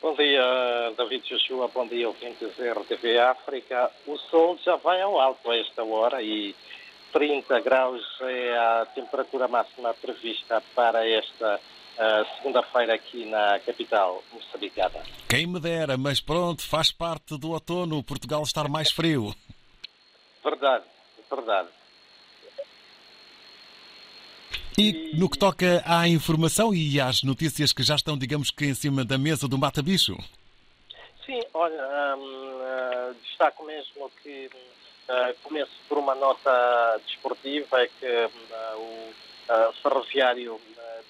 Bom dia, David Joshua. Bom dia, ouvintes da RTV África. O sol já vai ao alto a esta hora e 30 graus é a temperatura máxima prevista para esta uh, segunda-feira aqui na capital moçambicana. Quem me dera, mas pronto, faz parte do outono, Portugal estar mais frio. Verdade, verdade. E no que toca à informação e às notícias que já estão, digamos que, em cima da mesa do Mata Bicho? Sim, olha, um, uh, destaco mesmo que uh, começo por uma nota desportiva, é que uh, o Ferroviário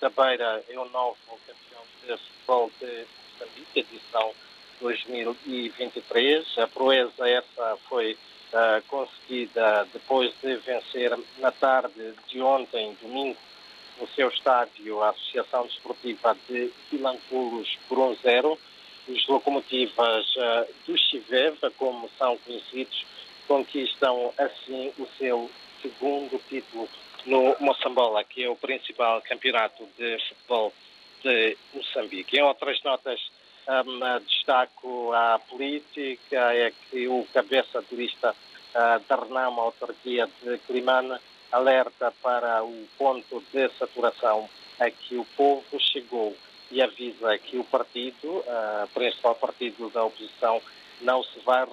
da Beira é o novo campeão de futebol de Moçambique, edição 2023. A proeza essa foi conseguida depois de vencer na tarde de ontem, domingo, no seu estádio a Associação Desportiva de Vilanculos por 1-0. Os locomotivas uh, do Chiveva, como são conhecidos, conquistam assim o seu segundo título no Moçambola, que é o principal campeonato de futebol de Moçambique. Em outras notas, um, destaco a política, é que o cabeça de lista uh, da Renamo, autarquia de Climane, alerta para o ponto de saturação a que o povo chegou e avisa que o partido, o principal partido da oposição, não se vai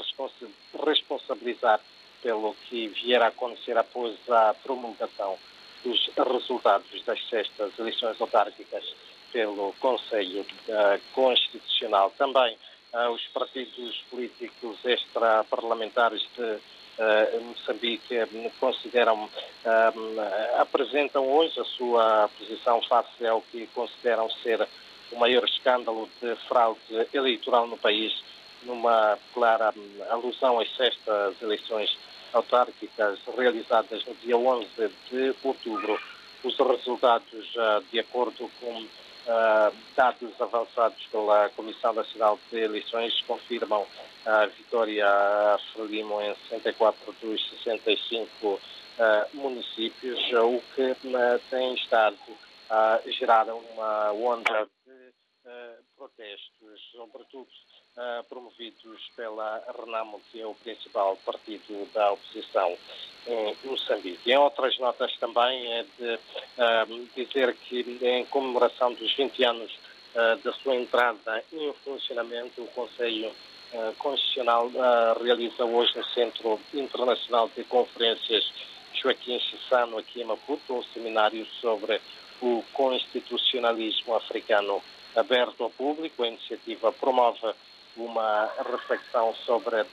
responsabilizar pelo que vier a acontecer após a promulgação dos resultados das sextas eleições autárquicas pelo Conselho Constitucional. Também os partidos políticos extra-parlamentares de Moçambique consideram, uh, apresentam hoje a sua posição face ao que consideram ser o maior escândalo de fraude eleitoral no país, numa clara alusão às sextas eleições autárquicas realizadas no dia 11 de outubro. Os resultados, de acordo com Uh, dados avançados pela Comissão Nacional de Eleições confirmam a vitória a Frelimo em 64 dos 65 uh, municípios, o que uh, tem estado a gerar uma onda de protestos, sobretudo promovidos pela Renamo, que é o principal partido da oposição em Moçambique. Em outras notas também é de dizer que em comemoração dos 20 anos da sua entrada em funcionamento, o Conselho Constitucional realiza hoje no Centro Internacional de Conferências Joaquim Chissano, aqui em Maputo, um seminário sobre o constitucionalismo africano aberto ao público. A iniciativa promove uma reflexão sobre uh,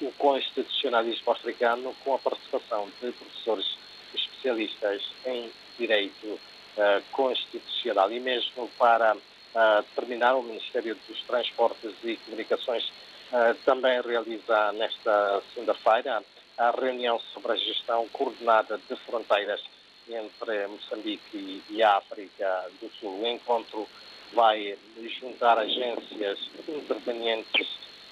o constitucionalismo africano com a participação de professores especialistas em direito uh, constitucional e mesmo para uh, terminar o Ministério dos Transportes e Comunicações também realiza nesta segunda-feira a reunião sobre a gestão coordenada de fronteiras entre Moçambique e África do Sul. O encontro vai juntar agências intervenientes,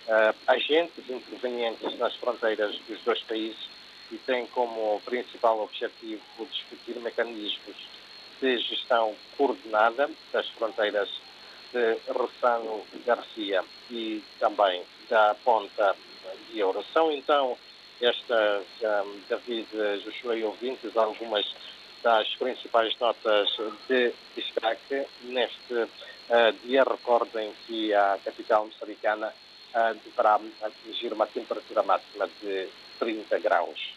uh, agentes intervenientes nas fronteiras dos dois países e tem como principal objetivo discutir mecanismos de gestão coordenada das fronteiras de Ressano Garcia e também da Ponta de Ouro. São então estas, um, David Joshua e ouvintes, algumas das principais notas de destaque neste uh, dia. Recordem que a capital moçambicana uh, deverá atingir uma temperatura máxima de 30 graus.